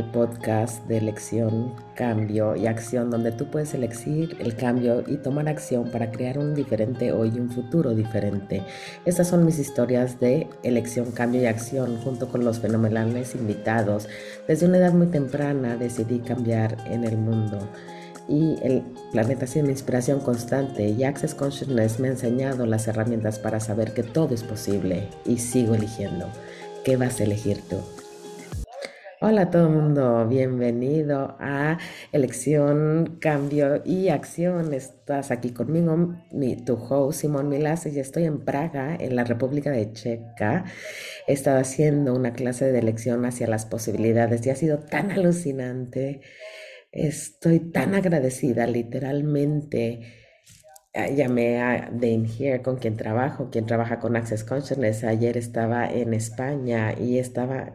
al podcast de elección, cambio y acción, donde tú puedes elegir el cambio y tomar acción para crear un diferente hoy y un futuro diferente. Estas son mis historias de elección, cambio y acción, junto con los fenomenales invitados. Desde una edad muy temprana decidí cambiar en el mundo y el planeta mi inspiración constante y Access Consciousness me ha enseñado las herramientas para saber que todo es posible y sigo eligiendo. ¿Qué vas a elegir tú? Hola a todo el mundo, bienvenido a Elección, Cambio y Acción. Estás aquí conmigo, mi, tu host Simón Milas, y estoy en Praga, en la República de Checa. He estado haciendo una clase de elección hacia las posibilidades y ha sido tan alucinante. Estoy tan agradecida, literalmente llamé a Dane Here, con quien trabajo, quien trabaja con Access Consciousness. Ayer estaba en España y estaba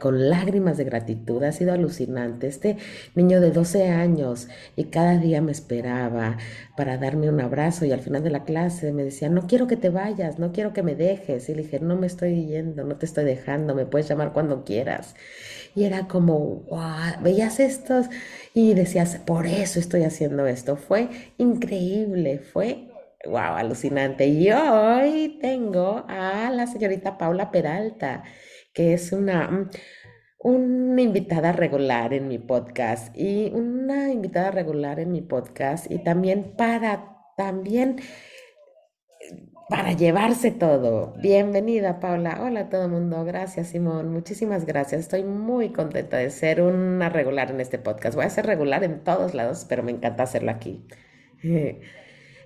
con lágrimas de gratitud. Ha sido alucinante. Este niño de 12 años y cada día me esperaba para darme un abrazo y al final de la clase me decía, no quiero que te vayas, no quiero que me dejes. Y le dije, no me estoy yendo, no te estoy dejando, me puedes llamar cuando quieras. Y era como, wow, veías estos y decías, por eso estoy haciendo esto. Fue increíble, fue, wow, alucinante. Y hoy tengo a la señorita Paula Peralta, que es una, una invitada regular en mi podcast y una invitada regular en mi podcast y también para, también para llevarse todo. Bienvenida, Paula. Hola a todo mundo. Gracias, Simón. Muchísimas gracias. Estoy muy contenta de ser una regular en este podcast. Voy a ser regular en todos lados, pero me encanta hacerlo aquí.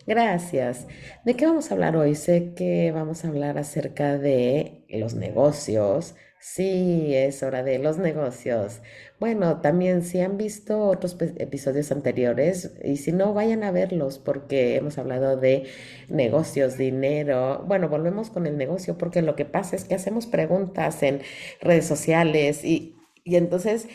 Gracias. ¿De qué vamos a hablar hoy? Sé que vamos a hablar acerca de los negocios, Sí, es hora de los negocios. Bueno, también si han visto otros episodios anteriores y si no, vayan a verlos porque hemos hablado de negocios, dinero. Bueno, volvemos con el negocio porque lo que pasa es que hacemos preguntas en redes sociales y, y entonces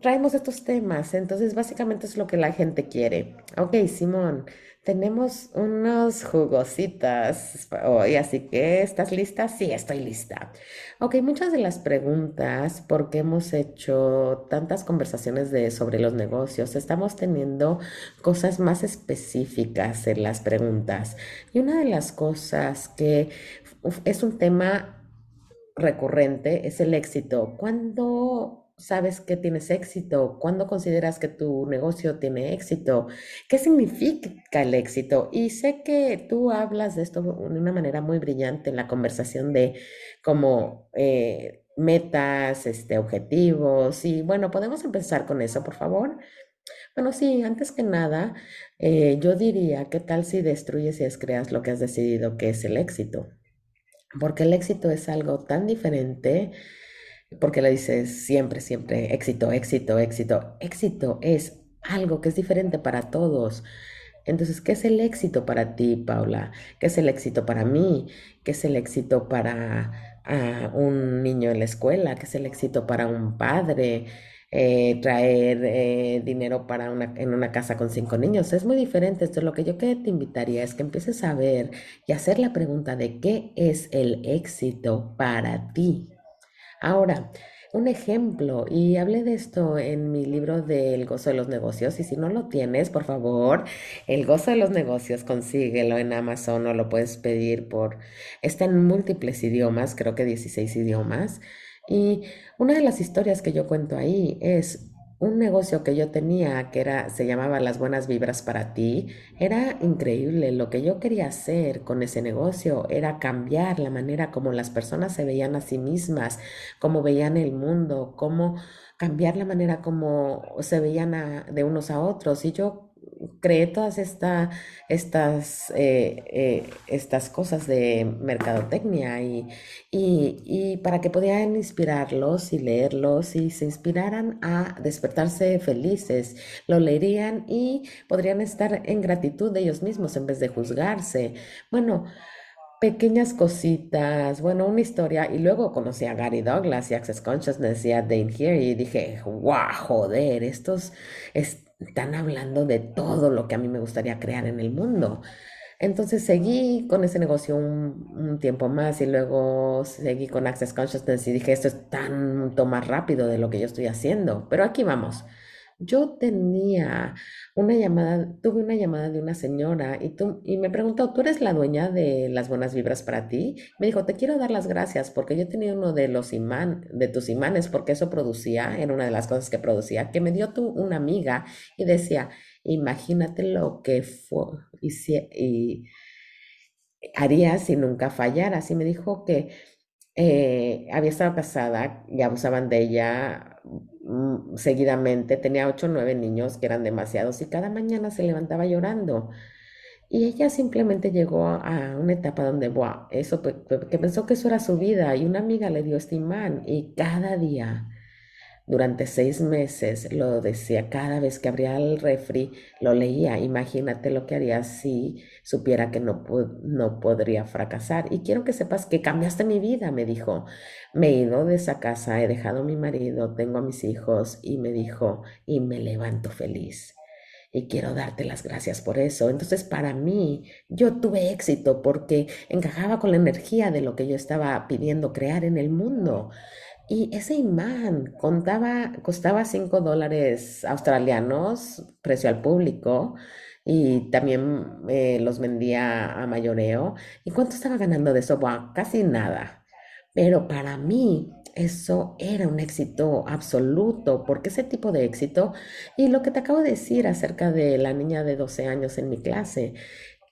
traemos estos temas. Entonces, básicamente es lo que la gente quiere. Ok, Simón. Tenemos unos jugositas hoy, así que ¿estás lista? Sí, estoy lista. Ok, muchas de las preguntas, porque hemos hecho tantas conversaciones sobre los negocios, estamos teniendo cosas más específicas en las preguntas. Y una de las cosas que es un tema recurrente es el éxito. Cuando sabes que tienes éxito? ¿Cuándo consideras que tu negocio tiene éxito? ¿Qué significa el éxito? Y sé que tú hablas de esto de una manera muy brillante en la conversación de como eh, metas, este, objetivos. Y bueno, podemos empezar con eso, por favor. Bueno, sí, antes que nada, eh, yo diría, ¿qué tal si destruyes y descreas lo que has decidido que es el éxito? Porque el éxito es algo tan diferente porque le dices siempre, siempre éxito, éxito, éxito. Éxito es algo que es diferente para todos. Entonces, ¿qué es el éxito para ti, Paula? ¿Qué es el éxito para mí? ¿Qué es el éxito para ah, un niño en la escuela? ¿Qué es el éxito para un padre? Eh, traer eh, dinero para una, en una casa con cinco niños. Es muy diferente. Esto lo que yo que te invitaría es que empieces a ver y hacer la pregunta de qué es el éxito para ti. Ahora, un ejemplo, y hablé de esto en mi libro del gozo de los negocios, y si no lo tienes, por favor, el gozo de los negocios, consíguelo en Amazon o lo puedes pedir por, está en múltiples idiomas, creo que 16 idiomas, y una de las historias que yo cuento ahí es un negocio que yo tenía que era se llamaba Las buenas vibras para ti, era increíble. Lo que yo quería hacer con ese negocio era cambiar la manera como las personas se veían a sí mismas, cómo veían el mundo, cómo cambiar la manera como se veían de unos a otros. Y yo creé todas esta, estas, eh, eh, estas cosas de mercadotecnia y, y, para que pudieran inspirarlos y leerlos y se inspiraran a despertarse felices, lo leerían y podrían estar en gratitud de ellos mismos en vez de juzgarse. Bueno, pequeñas cositas, bueno, una historia, y luego conocí a Gary Douglas y Access Consciousness y a Dane Here y dije, wow, joder, estos, están hablando de todo lo que a mí me gustaría crear en el mundo. Entonces seguí con ese negocio un, un tiempo más y luego seguí con Access Consciousness y dije, esto es tanto más rápido de lo que yo estoy haciendo, pero aquí vamos. Yo tenía una llamada, tuve una llamada de una señora y, tú, y me preguntó, ¿tú eres la dueña de las buenas vibras para ti? Me dijo, te quiero dar las gracias porque yo tenía uno de los imán, de tus imanes, porque eso producía, era una de las cosas que producía, que me dio tu, una amiga y decía, imagínate lo que fue, y, y haría si nunca fallara. Así me dijo que eh, había estado casada y abusaban de ella seguidamente. Tenía ocho o nueve niños que eran demasiados y cada mañana se levantaba llorando. Y ella simplemente llegó a una etapa donde, wow, eso, que pensó que eso era su vida y una amiga le dio este imán y cada día durante seis meses lo decía cada vez que abría el refri, lo leía. Imagínate lo que haría si supiera que no, no podría fracasar. Y quiero que sepas que cambiaste mi vida, me dijo. Me he ido de esa casa, he dejado a mi marido, tengo a mis hijos y me dijo, y me levanto feliz. Y quiero darte las gracias por eso. Entonces, para mí, yo tuve éxito porque encajaba con la energía de lo que yo estaba pidiendo crear en el mundo. Y ese imán contaba, costaba 5 dólares australianos, precio al público, y también eh, los vendía a mayoreo. ¿Y cuánto estaba ganando de eso? Casi nada. Pero para mí eso era un éxito absoluto, porque ese tipo de éxito, y lo que te acabo de decir acerca de la niña de 12 años en mi clase,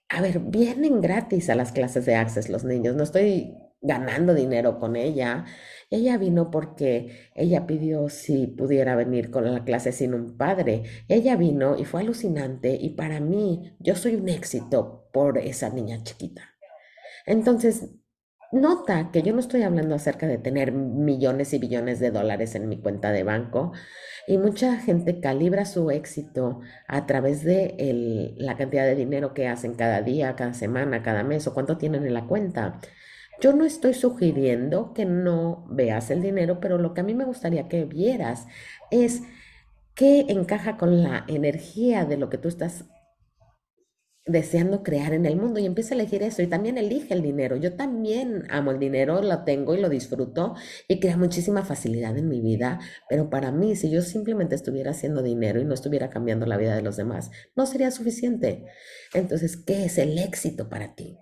a ver, vienen gratis a las clases de Access los niños, no estoy ganando dinero con ella, ella vino porque ella pidió si pudiera venir con la clase sin un padre. Ella vino y fue alucinante y para mí yo soy un éxito por esa niña chiquita. Entonces, nota que yo no estoy hablando acerca de tener millones y billones de dólares en mi cuenta de banco y mucha gente calibra su éxito a través de la cantidad de dinero que hacen cada día, cada semana, cada mes o cuánto tienen en la cuenta. Yo no estoy sugiriendo que no veas el dinero, pero lo que a mí me gustaría que vieras es qué encaja con la energía de lo que tú estás deseando crear en el mundo y empieza a elegir eso y también elige el dinero. Yo también amo el dinero, lo tengo y lo disfruto y crea muchísima facilidad en mi vida, pero para mí si yo simplemente estuviera haciendo dinero y no estuviera cambiando la vida de los demás, no sería suficiente. Entonces, ¿qué es el éxito para ti?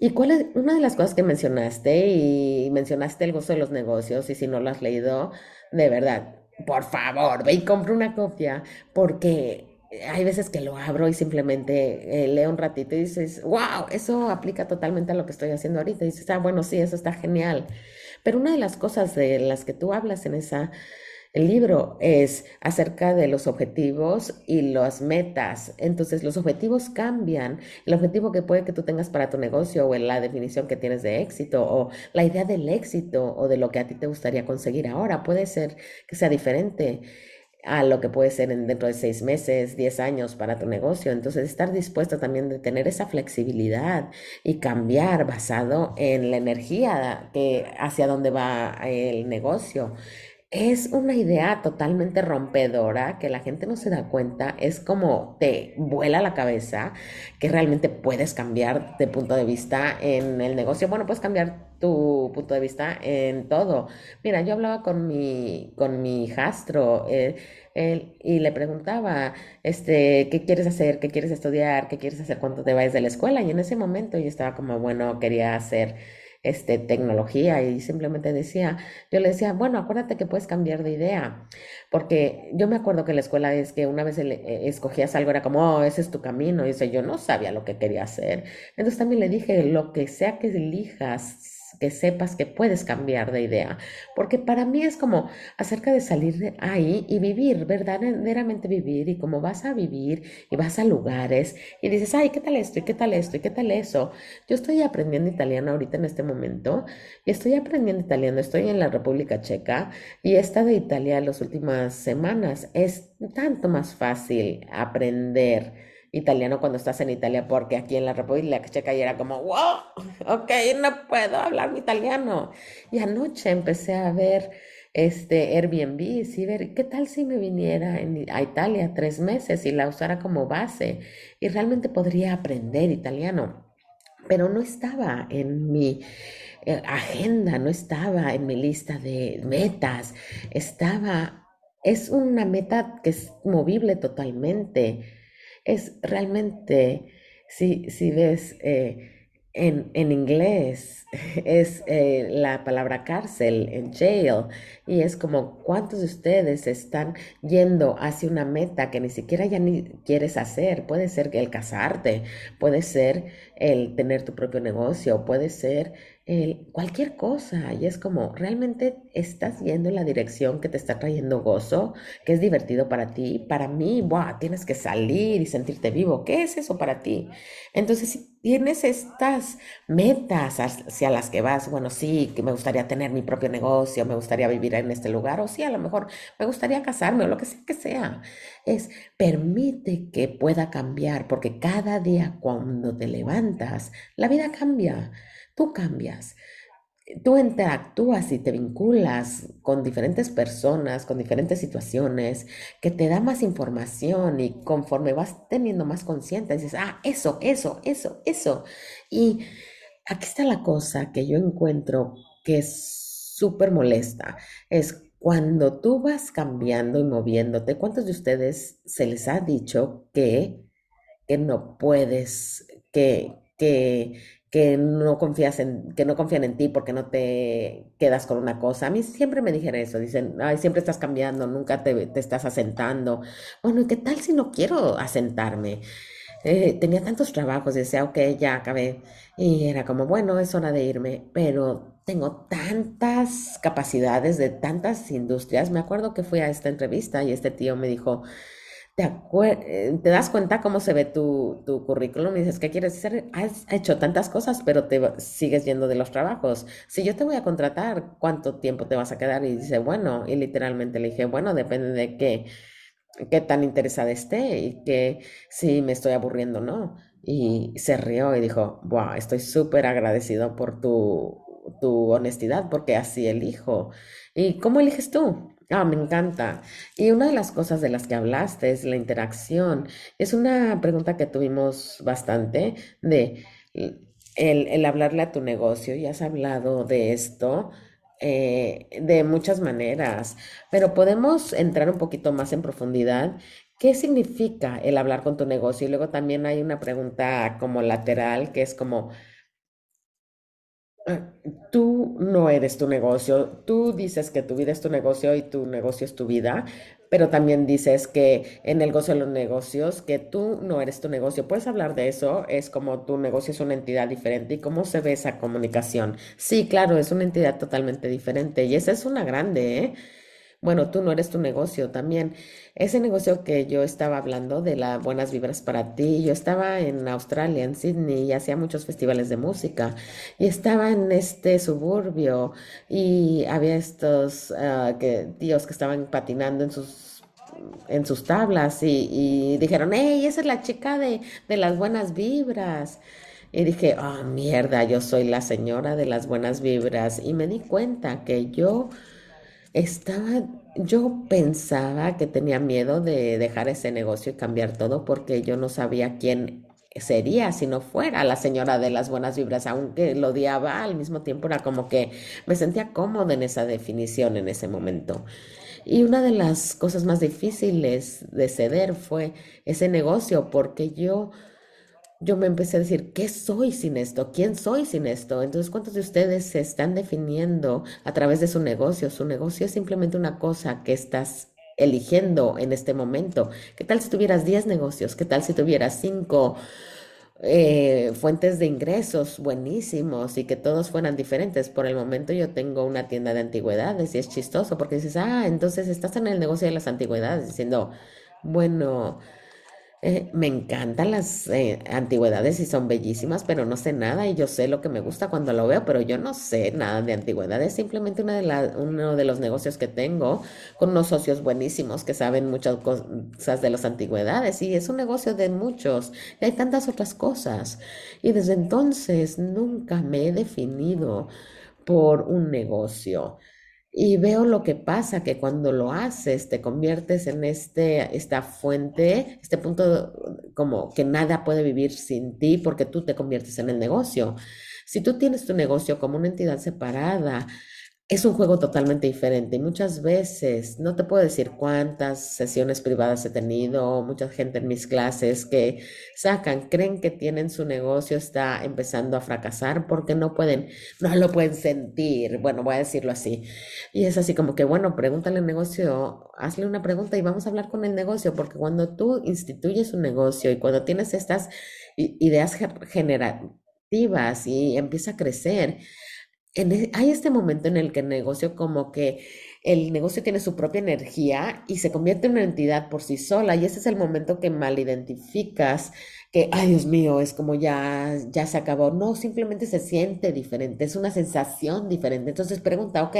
¿Y cuál es una de las cosas que mencionaste y mencionaste el gozo de los negocios y si no lo has leído, de verdad, por favor, ve y compra una copia porque hay veces que lo abro y simplemente eh, leo un ratito y dices, wow, eso aplica totalmente a lo que estoy haciendo ahorita. Y dices, ah, bueno, sí, eso está genial. Pero una de las cosas de las que tú hablas en esa el libro es acerca de los objetivos y las metas. Entonces los objetivos cambian. El objetivo que puede que tú tengas para tu negocio o en la definición que tienes de éxito o la idea del éxito o de lo que a ti te gustaría conseguir ahora puede ser que sea diferente a lo que puede ser en, dentro de seis meses, diez años para tu negocio. Entonces, estar dispuesto también de tener esa flexibilidad y cambiar basado en la energía que hacia dónde va el negocio. Es una idea totalmente rompedora que la gente no se da cuenta, es como te vuela la cabeza que realmente puedes cambiar de punto de vista en el negocio. Bueno, puedes cambiar tu punto de vista en todo. Mira, yo hablaba con mi, con mi hijastro eh, y le preguntaba, este, ¿qué quieres hacer? ¿Qué quieres estudiar? ¿Qué quieres hacer cuando te vayas de la escuela? Y en ese momento yo estaba como, bueno, quería hacer este, tecnología y simplemente decía, yo le decía, bueno, acuérdate que puedes cambiar de idea, porque yo me acuerdo que la escuela es que una vez eh, escogías algo, era como, oh, ese es tu camino, y yo no sabía lo que quería hacer. Entonces también le dije, lo que sea que elijas, que sepas que puedes cambiar de idea, porque para mí es como acerca de salir de ahí y vivir, verdaderamente vivir, y como vas a vivir y vas a lugares y dices, ay, ¿qué tal esto? ¿Y qué tal esto? ¿Y qué tal eso? Yo estoy aprendiendo italiano ahorita en este momento y estoy aprendiendo italiano, estoy en la República Checa y he estado en Italia las últimas semanas. Es tanto más fácil aprender italiano cuando estás en Italia, porque aquí en la República Checa ya era como, wow, ok, no puedo hablar mi italiano. Y anoche empecé a ver este Airbnb, sí, ver, ¿qué tal si me viniera a Italia tres meses y la usara como base? Y realmente podría aprender italiano pero no estaba en mi eh, agenda, no estaba en mi lista de metas, estaba, es una meta que es movible totalmente, es realmente, si, si ves eh, en, en inglés, es eh, la palabra cárcel, en jail, y es como cuántos de ustedes están yendo hacia una meta que ni siquiera ya ni quieres hacer, puede ser el casarte, puede ser el tener tu propio negocio, puede ser cualquier cosa. Y es como, ¿realmente estás yendo en la dirección que te está trayendo gozo, que es divertido para ti? Para mí, ¡buah! Tienes que salir y sentirte vivo. ¿Qué es eso para ti? Entonces, si tienes estas metas hacia las que vas, bueno, sí, que me gustaría tener mi propio negocio, me gustaría vivir en este lugar, o sí, a lo mejor me gustaría casarme o lo que sea que sea. Es permite que pueda cambiar, porque cada día cuando te levantas, la vida cambia, tú cambias. Tú interactúas y te vinculas con diferentes personas, con diferentes situaciones, que te da más información y conforme vas teniendo más conciencia, dices, ah, eso, eso, eso, eso. Y aquí está la cosa que yo encuentro que es súper molesta, es cuando tú vas cambiando y moviéndote, ¿cuántos de ustedes se les ha dicho que que no puedes, que, que, que no confías en, que no confían en ti porque no te quedas con una cosa. A mí siempre me dijeron eso, dicen, ay, siempre estás cambiando, nunca te, te estás asentando. Bueno, ¿y qué tal si no quiero asentarme? Eh, tenía tantos trabajos, decía, ok, ya acabé. Y era como, bueno, es hora de irme, pero tengo tantas capacidades de tantas industrias. Me acuerdo que fui a esta entrevista y este tío me dijo, ¿Te, acue- eh, te das cuenta cómo se ve tu, tu currículum y dices, ¿qué quieres hacer? Has hecho tantas cosas, pero te sigues yendo de los trabajos. Si yo te voy a contratar, ¿cuánto tiempo te vas a quedar? Y dice, bueno, y literalmente le dije, bueno, depende de qué, qué tan interesada esté y que si me estoy aburriendo o no. Y se rió y dijo, wow, estoy súper agradecido por tu, tu honestidad porque así elijo. ¿Y cómo eliges tú? Ah, me encanta. Y una de las cosas de las que hablaste es la interacción. Es una pregunta que tuvimos bastante de el, hablarle a tu negocio. Y has hablado de esto eh, de muchas maneras, pero podemos entrar un poquito más en profundidad. ¿Qué significa el hablar con tu negocio? Y luego también hay una pregunta como lateral que es como, Tú no eres tu negocio, tú dices que tu vida es tu negocio y tu negocio es tu vida, pero también dices que en el gozo de los negocios, que tú no eres tu negocio. ¿Puedes hablar de eso? Es como tu negocio es una entidad diferente y cómo se ve esa comunicación. Sí, claro, es una entidad totalmente diferente y esa es una grande, ¿eh? Bueno, tú no eres tu negocio también. Ese negocio que yo estaba hablando de las buenas vibras para ti, yo estaba en Australia, en Sydney, y hacía muchos festivales de música, y estaba en este suburbio, y había estos ah, que, tíos que estaban patinando en sus, en sus tablas, y, y dijeron, hey, esa es la chica de, de las buenas vibras. Y dije, oh, mierda, yo soy la señora de las buenas vibras. Y me di cuenta que yo estaba, yo pensaba que tenía miedo de dejar ese negocio y cambiar todo porque yo no sabía quién sería si no fuera la señora de las buenas vibras, aunque lo odiaba, al mismo tiempo era como que me sentía cómoda en esa definición en ese momento. Y una de las cosas más difíciles de ceder fue ese negocio porque yo yo me empecé a decir, ¿qué soy sin esto? ¿Quién soy sin esto? Entonces, ¿cuántos de ustedes se están definiendo a través de su negocio? Su negocio es simplemente una cosa que estás eligiendo en este momento. ¿Qué tal si tuvieras 10 negocios? ¿Qué tal si tuvieras 5 eh, fuentes de ingresos buenísimos y que todos fueran diferentes? Por el momento yo tengo una tienda de antigüedades y es chistoso porque dices, ah, entonces estás en el negocio de las antigüedades diciendo, bueno... Eh, me encantan las eh, antigüedades y son bellísimas, pero no sé nada y yo sé lo que me gusta cuando lo veo, pero yo no sé nada de antigüedades, simplemente una de la- uno de los negocios que tengo con unos socios buenísimos que saben muchas cosas de las antigüedades y es un negocio de muchos y hay tantas otras cosas. Y desde entonces nunca me he definido por un negocio. Y veo lo que pasa, que cuando lo haces te conviertes en este, esta fuente, este punto como que nada puede vivir sin ti porque tú te conviertes en el negocio. Si tú tienes tu negocio como una entidad separada, es un juego totalmente diferente y muchas veces, no te puedo decir cuántas sesiones privadas he tenido, mucha gente en mis clases que sacan, creen que tienen su negocio, está empezando a fracasar porque no pueden, no lo pueden sentir, bueno, voy a decirlo así. Y es así como que, bueno, pregúntale al negocio, hazle una pregunta y vamos a hablar con el negocio, porque cuando tú instituyes un negocio y cuando tienes estas ideas generativas y empieza a crecer, e, hay este momento en el que el negocio como que el negocio tiene su propia energía y se convierte en una entidad por sí sola y ese es el momento que mal identificas que, ay Dios mío, es como ya, ya se acabó. No, simplemente se siente diferente, es una sensación diferente. Entonces pregunta, ok,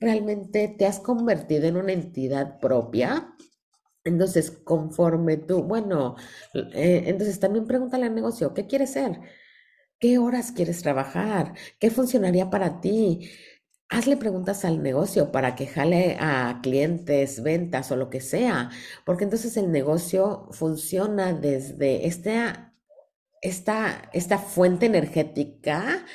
¿realmente te has convertido en una entidad propia? Entonces, conforme tú, bueno, eh, entonces también pregúntale al negocio, ¿qué quieres ser? ¿Qué horas quieres trabajar? ¿Qué funcionaría para ti? Hazle preguntas al negocio para que jale a clientes, ventas o lo que sea, porque entonces el negocio funciona desde esta, esta, esta fuente energética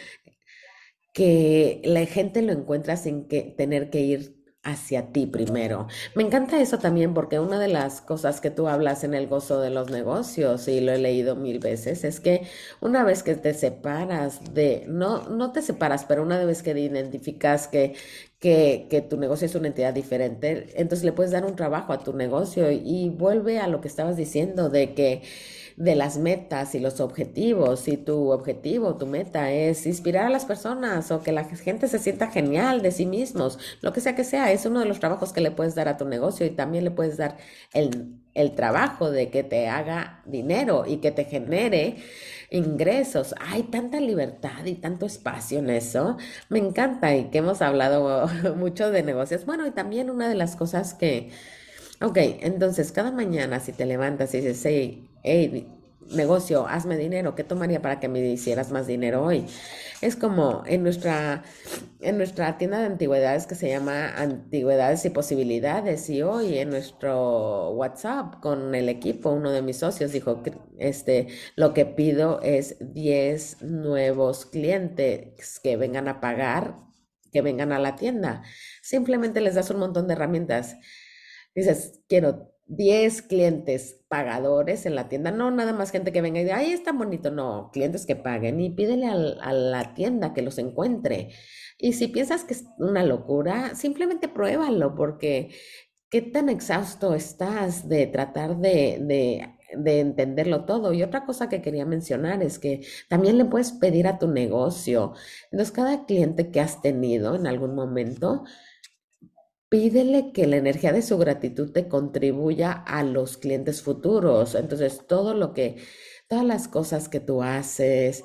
que la gente lo encuentra sin que, tener que ir hacia ti primero. Me encanta eso también porque una de las cosas que tú hablas en el gozo de los negocios, y lo he leído mil veces, es que una vez que te separas de, no, no te separas, pero una vez que identificas que, que, que tu negocio es una entidad diferente, entonces le puedes dar un trabajo a tu negocio y vuelve a lo que estabas diciendo de que de las metas y los objetivos. Si tu objetivo, tu meta es inspirar a las personas o que la gente se sienta genial de sí mismos, lo que sea que sea, es uno de los trabajos que le puedes dar a tu negocio y también le puedes dar el, el trabajo de que te haga dinero y que te genere ingresos. Hay tanta libertad y tanto espacio en eso. Me encanta y que hemos hablado mucho de negocios. Bueno, y también una de las cosas que Ok, entonces cada mañana si te levantas y dices, hey, hey, negocio, hazme dinero, ¿qué tomaría para que me hicieras más dinero hoy? Es como en nuestra, en nuestra tienda de antigüedades que se llama Antigüedades y Posibilidades y hoy en nuestro WhatsApp con el equipo, uno de mis socios dijo, este, lo que pido es 10 nuevos clientes que vengan a pagar, que vengan a la tienda. Simplemente les das un montón de herramientas dices, quiero 10 clientes pagadores en la tienda, no nada más gente que venga y diga, ay, está bonito, no, clientes que paguen y pídele a la tienda que los encuentre. Y si piensas que es una locura, simplemente pruébalo porque qué tan exhausto estás de tratar de, de, de entenderlo todo. Y otra cosa que quería mencionar es que también le puedes pedir a tu negocio. Entonces, cada cliente que has tenido en algún momento, pídele que la energía de su gratitud te contribuya a los clientes futuros. Entonces, todo lo que, todas las cosas que tú haces,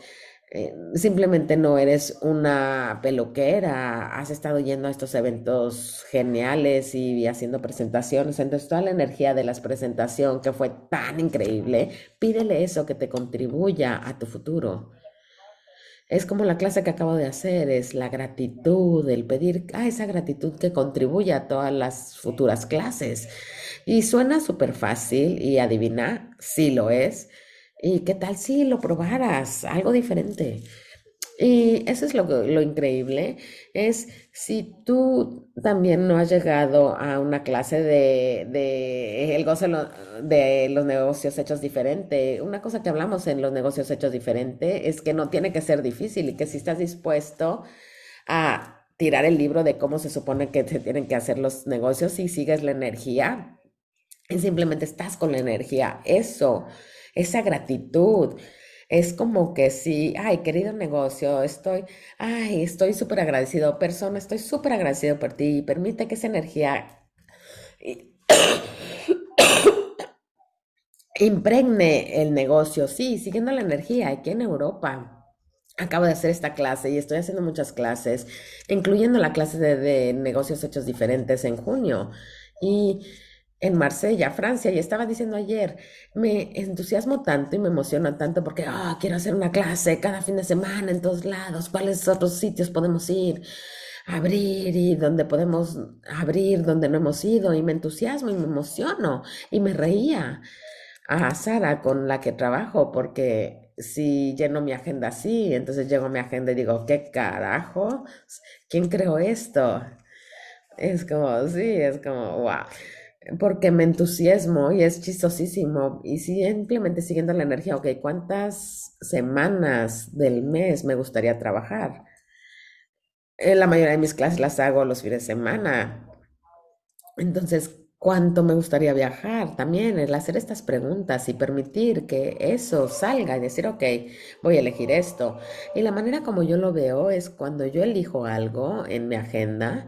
eh, simplemente no eres una peluquera, has estado yendo a estos eventos geniales y haciendo presentaciones, entonces toda la energía de la presentación que fue tan increíble, pídele eso que te contribuya a tu futuro. Es como la clase que acabo de hacer, es la gratitud, el pedir a esa gratitud que contribuye a todas las futuras clases. Y suena súper fácil y adivina, sí lo es. ¿Y qué tal si lo probaras? Algo diferente. Y eso es lo, lo increíble, es si tú también no has llegado a una clase de, de el de los negocios hechos diferente, una cosa que hablamos en los negocios hechos diferente es que no tiene que ser difícil y que si estás dispuesto a tirar el libro de cómo se supone que te tienen que hacer los negocios y sigues la energía y simplemente estás con la energía, eso, esa gratitud es como que sí, ay, querido negocio, estoy, ay, estoy súper agradecido, persona, estoy súper agradecido por ti, permite que esa energía impregne el negocio, sí, siguiendo la energía, aquí en Europa. Acabo de hacer esta clase y estoy haciendo muchas clases, incluyendo la clase de negocios hechos diferentes en junio. Y en Marsella, Francia, y estaba diciendo ayer, me entusiasmo tanto y me emociona tanto porque ah, quiero hacer una clase cada fin de semana en todos lados, cuáles otros sitios podemos ir. abrir y donde podemos abrir donde no hemos ido y me entusiasmo y me emociono y me reía a Sara con la que trabajo porque si lleno mi agenda así, entonces llego mi agenda y digo, ¿qué carajo? ¿Quién creó esto? Es como, sí, es como, wow. Porque me entusiasmo y es chistosísimo. Y simplemente siguiendo la energía, ok, ¿cuántas semanas del mes me gustaría trabajar? Eh, la mayoría de mis clases las hago los fines de semana. Entonces, ¿cuánto me gustaría viajar? También el hacer estas preguntas y permitir que eso salga y decir, ok, voy a elegir esto. Y la manera como yo lo veo es cuando yo elijo algo en mi agenda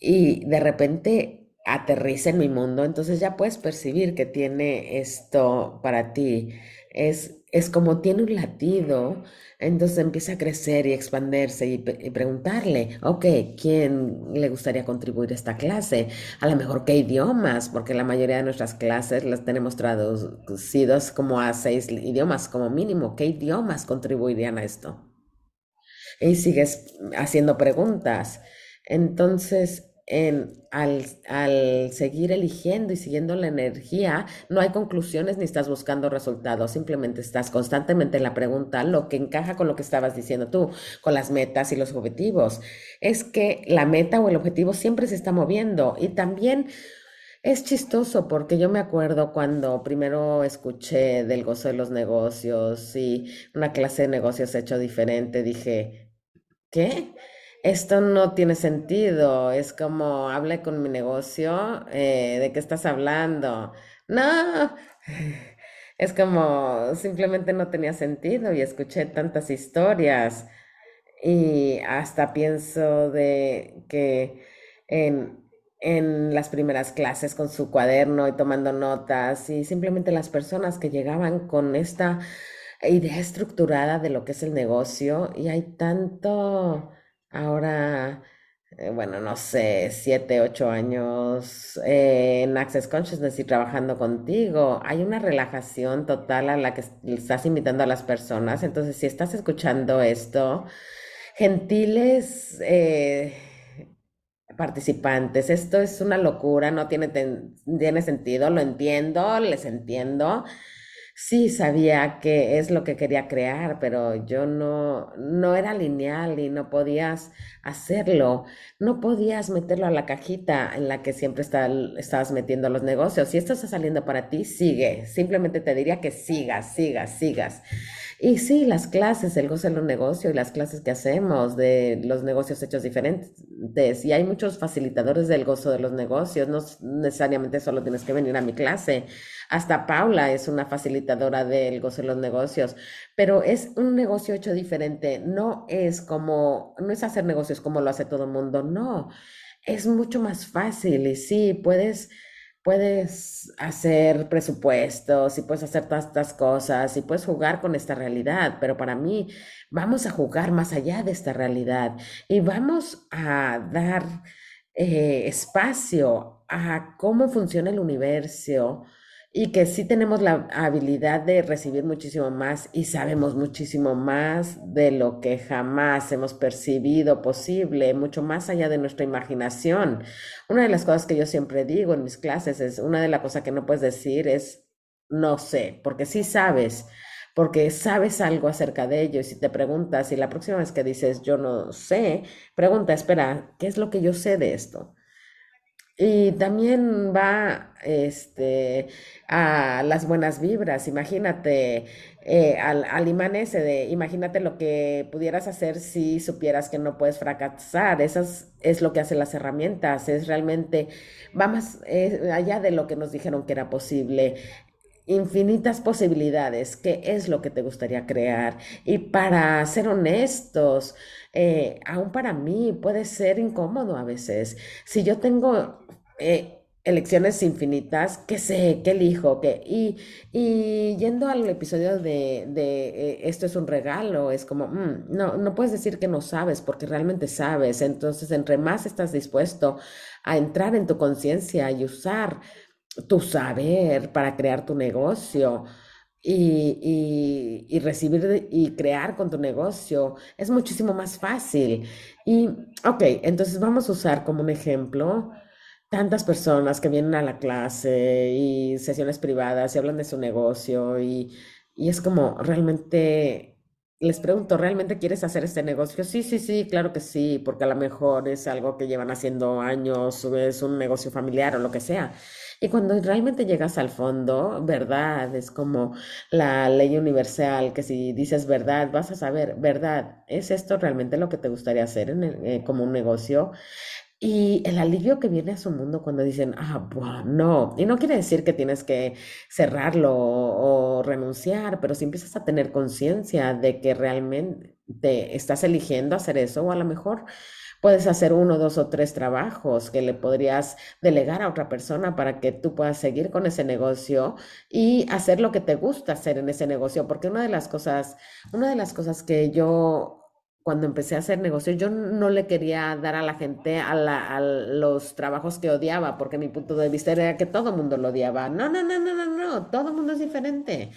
y de repente aterriza en mi mundo, entonces ya puedes percibir que tiene esto para ti. Es, es como tiene un latido, entonces empieza a crecer y expandirse y, y preguntarle, ok, ¿quién le gustaría contribuir a esta clase? A lo mejor qué idiomas, porque la mayoría de nuestras clases las tenemos traducidas como a seis idiomas como mínimo. ¿Qué idiomas contribuirían a esto? Y sigues haciendo preguntas. Entonces, en, al, al, seguir eligiendo y siguiendo la energía, no hay conclusiones ni estás buscando resultados, simplemente estás constantemente en la pregunta, lo que encaja con lo que estabas diciendo tú, con las metas y los objetivos. Es que la meta o el objetivo siempre se está moviendo y también... Es chistoso porque yo me acuerdo cuando primero escuché del gozo de los negocios y una clase de negocios hecho diferente, dije, ¿qué? Esto no tiene sentido, es como, hable con mi negocio, eh, ¿de qué estás hablando? No, es como, simplemente no tenía sentido y escuché tantas historias y hasta pienso de que en, en las primeras clases con su cuaderno y tomando notas y simplemente las personas que llegaban con esta idea estructurada de lo que es el negocio y hay tanto Ahora, eh, bueno, no sé, siete, ocho años eh, en Access Consciousness y trabajando contigo, hay una relajación total a la que estás invitando a las personas. Entonces, si estás escuchando esto, gentiles eh, participantes, esto es una locura, no tiene, tiene sentido, lo entiendo, les entiendo. Sí, sabía que es lo que quería crear, pero yo no, no era lineal y no podías hacerlo. No podías meterlo a la cajita en la que siempre está, estabas metiendo los negocios. Si esto está saliendo para ti, sigue. Simplemente te diría que sigas, sigas, sigas. Y sí, las clases, el gozo de los negocios y las clases que hacemos de los negocios hechos diferentes. Y hay muchos facilitadores del gozo de los negocios. No necesariamente solo tienes que venir a mi clase. Hasta Paula es una facilitadora del gozo de los negocios. Pero es un negocio hecho diferente. No es como, no es hacer negocios como lo hace todo el mundo. No. Es mucho más fácil. Y sí, puedes puedes hacer presupuestos y puedes hacer todas estas cosas y puedes jugar con esta realidad, pero para mí vamos a jugar más allá de esta realidad y vamos a dar eh, espacio a cómo funciona el universo, y que sí tenemos la habilidad de recibir muchísimo más y sabemos muchísimo más de lo que jamás hemos percibido posible, mucho más allá de nuestra imaginación. Una de las cosas que yo siempre digo en mis clases es, una de las cosas que no puedes decir es no sé, porque sí sabes, porque sabes algo acerca de ello y si te preguntas y la próxima vez que dices yo no sé, pregunta, espera, ¿qué es lo que yo sé de esto? Y también va este, a las buenas vibras. Imagínate eh, al, al, imán ese de, imagínate lo que pudieras hacer si supieras que no puedes fracasar. Eso es, lo que hacen las herramientas. Es realmente, va más allá de lo que nos dijeron que era posible. Infinitas posibilidades. ¿Qué es lo que te gustaría crear? Y para ser honestos, eh, aún para mí puede ser incómodo a veces. Si yo tengo eh, elecciones infinitas, ¿qué sé? ¿Qué elijo? ¿Qué? Y, y yendo al episodio de, de eh, esto es un regalo, es como, mm, no, no puedes decir que no sabes porque realmente sabes. Entonces, entre más estás dispuesto a entrar en tu conciencia y usar tu saber para crear tu negocio, y, y, recibir y crear con tu negocio es muchísimo más fácil. Y, ok, entonces vamos a usar como un ejemplo tantas personas que vienen a la clase y sesiones privadas y hablan de su negocio y, y es como realmente les pregunto, ¿realmente quieres hacer este negocio? Sí, sí, sí, claro que sí, porque a lo mejor es algo que llevan haciendo años, o es un negocio familiar o lo que sea. Y cuando realmente llegas al fondo, verdad, es como la ley universal, que si dices verdad, vas a saber, verdad, ¿es esto realmente lo que te gustaría hacer en eh, como un negocio? Y el alivio que viene a su mundo cuando dicen, ah, bueno, no. Y no quiere decir que tienes que cerrarlo o, renunciar, pero si empiezas a tener conciencia de que realmente te estás eligiendo hacer eso, o a lo mejor puedes hacer uno, dos o tres trabajos que le podrías delegar a otra persona para que tú puedas seguir con ese negocio y hacer lo que te gusta hacer en ese negocio. Porque una de las cosas, una de las cosas que yo cuando empecé a hacer negocios, yo no le quería dar a la gente a, a, los trabajos que odiaba, porque mi punto de vista era que todo el mundo lo odiaba. No, no, no, no, no, no, todo el mundo es diferente.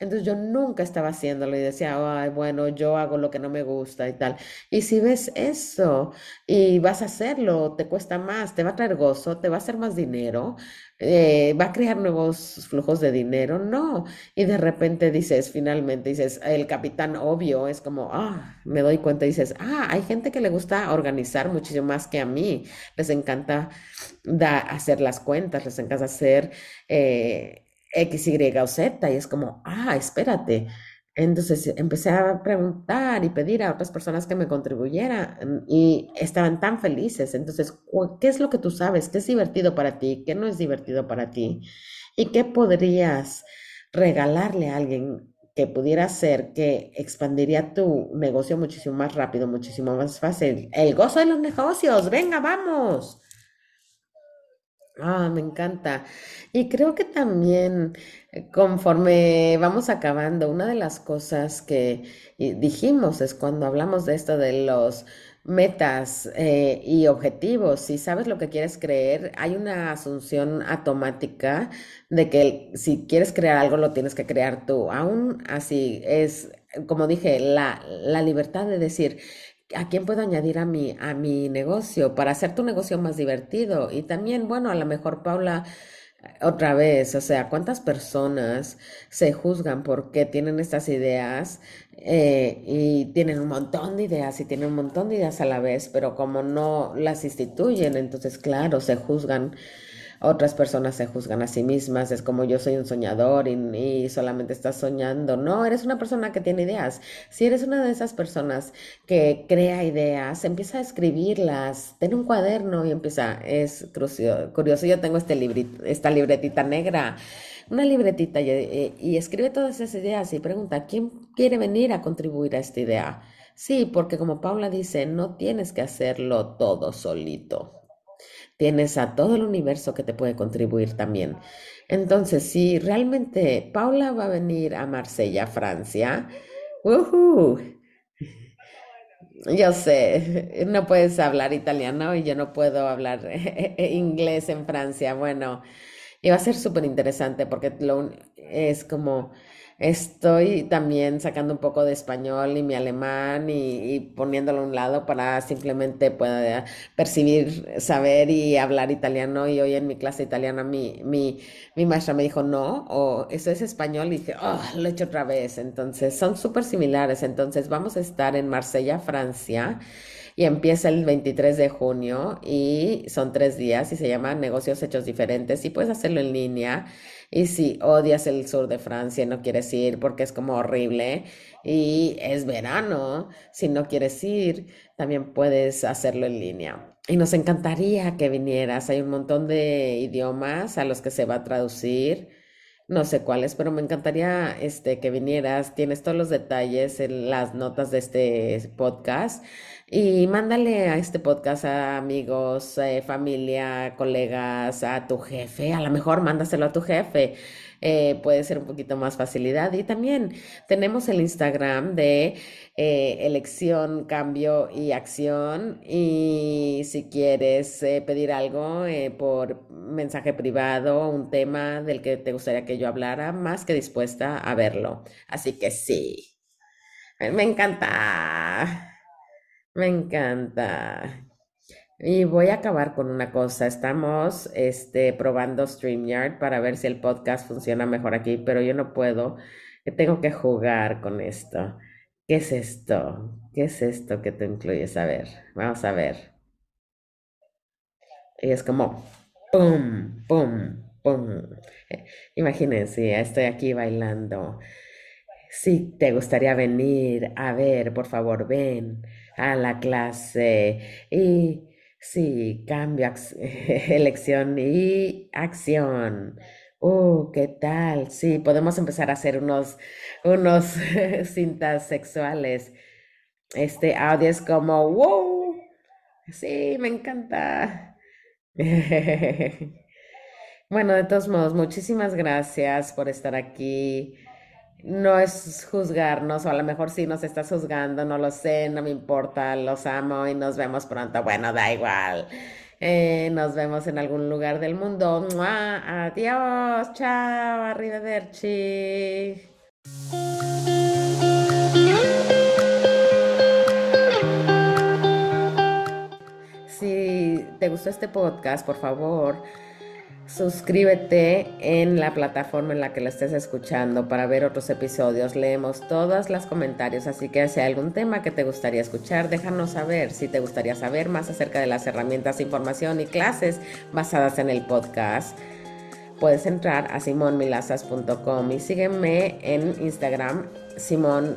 Entonces yo nunca estaba haciéndolo y decía, ay, bueno, yo hago lo que no me gusta y tal. Y si ves eso y vas a hacerlo, te cuesta más, te va a traer gozo, te va a hacer más dinero, eh, va a crear nuevos flujos de dinero, no. Y de repente dices, finalmente dices, el capitán obvio es como, ah, me doy cuenta, dices, ah, hay gente que le gusta organizar muchísimo más que a mí, les encanta da, hacer las cuentas, les encanta hacer... Eh, X, Y o Z y es como, ah, espérate. Entonces empecé a preguntar y pedir a otras personas que me contribuyeran y estaban tan felices. Entonces, ¿qué es lo que tú sabes? ¿Qué es divertido para ti? ¿Qué no es divertido para ti? ¿Y qué podrías regalarle a alguien que pudiera hacer que expandiría tu negocio muchísimo más rápido, muchísimo más fácil? El gozo de los negocios. Venga, vamos. Ah, me encanta. Y creo que también eh, conforme vamos acabando, una de las cosas que dijimos es cuando hablamos de esto de los metas eh, y objetivos, si sabes lo que quieres creer, hay una asunción automática de que si quieres crear algo lo tienes que crear tú. Aún así, es, como dije, la, la libertad de decir, ¿A quién puedo añadir a mi, a mi negocio para hacer tu negocio más divertido? Y también, bueno, a lo mejor Paula, otra vez, o sea, ¿cuántas personas se juzgan porque tienen estas ideas eh, y tienen un montón de ideas y tienen un montón de ideas a la vez, pero como no las instituyen, entonces, claro, se juzgan otras personas se juzgan a sí mismas, es como yo soy un soñador y, solamente estás soñando. No, eres una persona que tiene ideas. Si eres una de esas personas que crea ideas, empieza a escribirlas, ten un cuaderno y empieza, es curioso, yo tengo este librito, esta libretita negra una libretita y, y, y, escribe todas esas ideas y pregunta, ¿quién quiere venir a contribuir a esta idea? Sí, porque como Paula dice, no tienes que hacerlo todo solito. Tienes a todo el universo que te puede contribuir también. Entonces, si realmente Paula va a venir a Marsella, Francia, yo sé, no puedes hablar italiano y yo no puedo hablar inglés en Francia. Bueno, y va a ser súper interesante porque lo, es como Estoy también sacando un poco de español y mi alemán y, poniéndolo a un lado para simplemente pueda percibir, saber y hablar italiano. Y hoy en mi clase italiana mi, mi, mi maestra me dijo, no, o eso es español. Y dije, oh, lo he hecho otra vez. Entonces, son súper similares. Entonces, vamos a estar en Marsella, Francia y empieza el 23 de junio y son tres días y se llama Negocios Hechos Diferentes y puedes hacerlo en línea. Y si odias el sur de Francia y no quieres ir porque es como horrible y es verano, si no quieres ir, también puedes hacerlo en línea. Y nos encantaría que vinieras. Hay un montón de idiomas a los que se va a traducir. No sé cuáles, pero me encantaría este, que vinieras. Tienes todos los detalles en las notas de este podcast. Y mándale a este podcast a amigos, eh, familia, colegas, a tu jefe. A lo mejor mándaselo a tu jefe. eh, puede ser un poquito más facilidad. Y también tenemos el Instagram de eh, elección, cambio y acción. Y si quieres eh, pedir algo por mensaje privado, un tema del que te gustaría que yo hablara, más que dispuesta a verlo. Así que sí, me encanta. Me encanta. Y voy a acabar con una cosa. Estamos este, probando StreamYard para ver si el podcast funciona mejor aquí, pero yo no puedo. Tengo que jugar con esto. ¿Qué es esto? ¿Qué es esto que te incluyes? A ver, vamos a ver. Y es como, ¡pum! ¡pum! ¡pum! Imagínense, estoy aquí bailando. Si te gustaría venir a ver, por favor, ven a la clase y Sí, cambio, elección y acción. Oh, ¿qué tal? Sí, podemos empezar a hacer unos, unos cintas sexuales. Este audio es como, wow, sí, me encanta. Bueno, de todos modos, muchísimas gracias por estar aquí no es juzgarnos, o a lo mejor sí nos estás juzgando, no lo sé, no me importa, los amo y nos vemos pronto. Bueno, da igual. Eh, nos vemos en algún lugar del mundo. Adiós, chao, arrivederci. Si te gustó este podcast, por favor, Suscríbete en la plataforma en la que lo estés escuchando para ver otros episodios. Leemos todos los comentarios, así que si hay algún tema que te gustaría escuchar, déjanos saber. Si te gustaría saber más acerca de las herramientas, información y clases basadas en el podcast, puedes entrar a simonmilaces.com y sígueme en Instagram, Simón